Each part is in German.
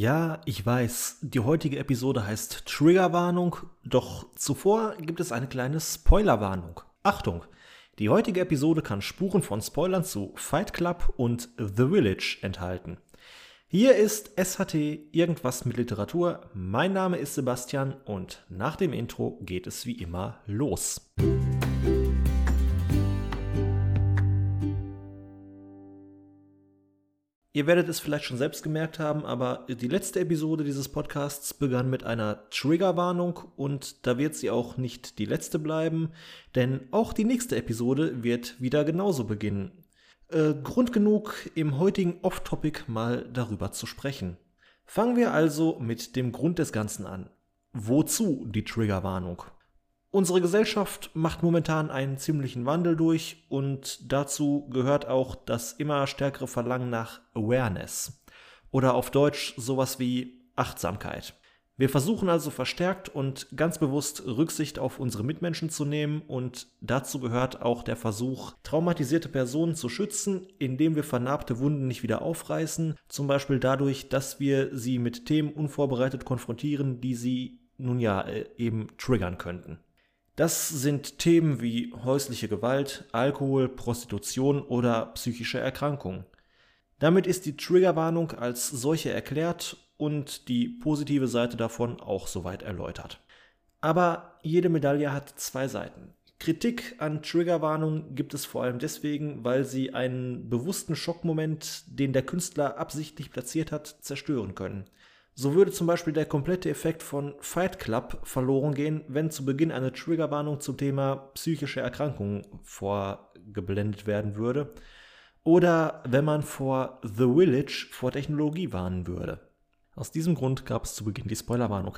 Ja, ich weiß, die heutige Episode heißt Triggerwarnung, doch zuvor gibt es eine kleine Spoilerwarnung. Achtung, die heutige Episode kann Spuren von Spoilern zu Fight Club und The Village enthalten. Hier ist SHT Irgendwas mit Literatur. Mein Name ist Sebastian und nach dem Intro geht es wie immer los. Ihr werdet es vielleicht schon selbst gemerkt haben, aber die letzte Episode dieses Podcasts begann mit einer Triggerwarnung und da wird sie auch nicht die letzte bleiben, denn auch die nächste Episode wird wieder genauso beginnen. Äh, Grund genug, im heutigen Off-Topic mal darüber zu sprechen. Fangen wir also mit dem Grund des Ganzen an. Wozu die Triggerwarnung? Unsere Gesellschaft macht momentan einen ziemlichen Wandel durch und dazu gehört auch das immer stärkere Verlangen nach Awareness oder auf Deutsch sowas wie Achtsamkeit. Wir versuchen also verstärkt und ganz bewusst Rücksicht auf unsere Mitmenschen zu nehmen und dazu gehört auch der Versuch, traumatisierte Personen zu schützen, indem wir vernarbte Wunden nicht wieder aufreißen, zum Beispiel dadurch, dass wir sie mit Themen unvorbereitet konfrontieren, die sie nun ja äh, eben triggern könnten. Das sind Themen wie häusliche Gewalt, Alkohol, Prostitution oder psychische Erkrankungen. Damit ist die Triggerwarnung als solche erklärt und die positive Seite davon auch soweit erläutert. Aber jede Medaille hat zwei Seiten. Kritik an Triggerwarnung gibt es vor allem deswegen, weil sie einen bewussten Schockmoment, den der Künstler absichtlich platziert hat, zerstören können. So würde zum Beispiel der komplette Effekt von Fight Club verloren gehen, wenn zu Beginn eine Triggerwarnung zum Thema psychische Erkrankungen vorgeblendet werden würde. Oder wenn man vor The Village vor Technologie warnen würde. Aus diesem Grund gab es zu Beginn die Spoilerwarnung.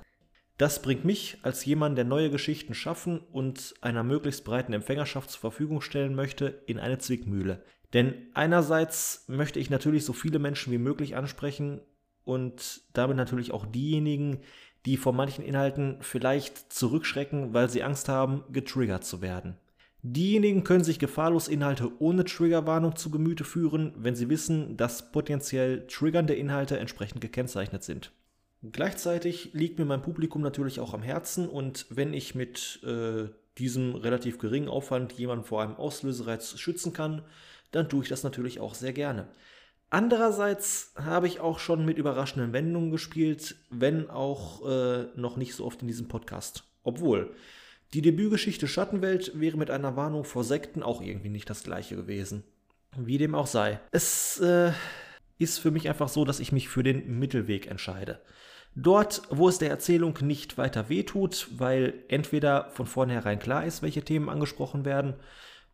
Das bringt mich als jemand, der neue Geschichten schaffen und einer möglichst breiten Empfängerschaft zur Verfügung stellen möchte, in eine Zwickmühle. Denn einerseits möchte ich natürlich so viele Menschen wie möglich ansprechen, und damit natürlich auch diejenigen, die vor manchen Inhalten vielleicht zurückschrecken, weil sie Angst haben, getriggert zu werden. Diejenigen können sich gefahrlos Inhalte ohne Triggerwarnung zu Gemüte führen, wenn sie wissen, dass potenziell triggernde Inhalte entsprechend gekennzeichnet sind. Gleichzeitig liegt mir mein Publikum natürlich auch am Herzen und wenn ich mit äh, diesem relativ geringen Aufwand jemanden vor einem Auslösereiz schützen kann, dann tue ich das natürlich auch sehr gerne. Andererseits habe ich auch schon mit überraschenden Wendungen gespielt, wenn auch äh, noch nicht so oft in diesem Podcast. Obwohl, die Debütgeschichte Schattenwelt wäre mit einer Warnung vor Sekten auch irgendwie nicht das gleiche gewesen. Wie dem auch sei. Es äh, ist für mich einfach so, dass ich mich für den Mittelweg entscheide. Dort, wo es der Erzählung nicht weiter wehtut, weil entweder von vornherein klar ist, welche Themen angesprochen werden,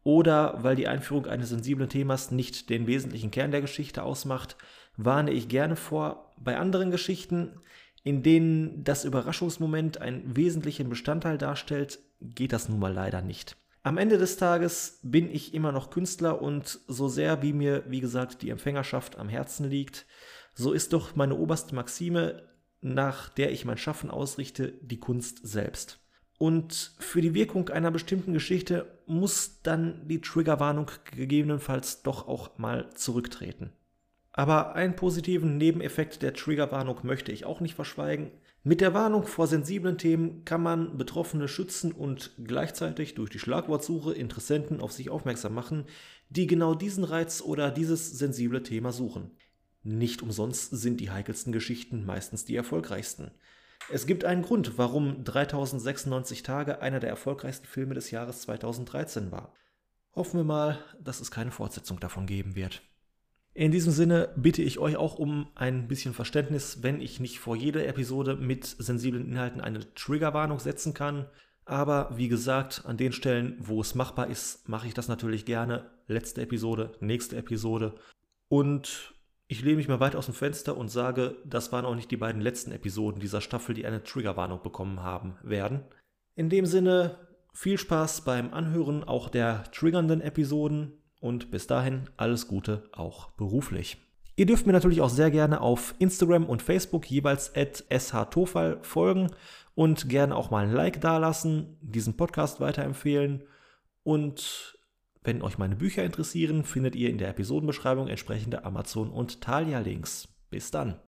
oder weil die Einführung eines sensiblen Themas nicht den wesentlichen Kern der Geschichte ausmacht, warne ich gerne vor, bei anderen Geschichten, in denen das Überraschungsmoment einen wesentlichen Bestandteil darstellt, geht das nun mal leider nicht. Am Ende des Tages bin ich immer noch Künstler und so sehr wie mir, wie gesagt, die Empfängerschaft am Herzen liegt, so ist doch meine oberste Maxime, nach der ich mein Schaffen ausrichte, die Kunst selbst. Und für die Wirkung einer bestimmten Geschichte muss dann die Triggerwarnung gegebenenfalls doch auch mal zurücktreten. Aber einen positiven Nebeneffekt der Triggerwarnung möchte ich auch nicht verschweigen. Mit der Warnung vor sensiblen Themen kann man Betroffene schützen und gleichzeitig durch die Schlagwortsuche Interessenten auf sich aufmerksam machen, die genau diesen Reiz oder dieses sensible Thema suchen. Nicht umsonst sind die heikelsten Geschichten meistens die erfolgreichsten. Es gibt einen Grund, warum 3096 Tage einer der erfolgreichsten Filme des Jahres 2013 war. Hoffen wir mal, dass es keine Fortsetzung davon geben wird. In diesem Sinne bitte ich euch auch um ein bisschen Verständnis, wenn ich nicht vor jeder Episode mit sensiblen Inhalten eine Triggerwarnung setzen kann. Aber wie gesagt, an den Stellen, wo es machbar ist, mache ich das natürlich gerne. Letzte Episode, nächste Episode. Und ich lehne mich mal weit aus dem Fenster und sage, das waren auch nicht die beiden letzten Episoden dieser Staffel, die eine Triggerwarnung bekommen haben werden. In dem Sinne, viel Spaß beim Anhören auch der triggernden Episoden und bis dahin alles Gute auch beruflich. Ihr dürft mir natürlich auch sehr gerne auf Instagram und Facebook jeweils at shtofal folgen und gerne auch mal ein Like dalassen, diesen Podcast weiterempfehlen und wenn euch meine Bücher interessieren, findet ihr in der Episodenbeschreibung entsprechende Amazon- und Thalia-Links. Bis dann!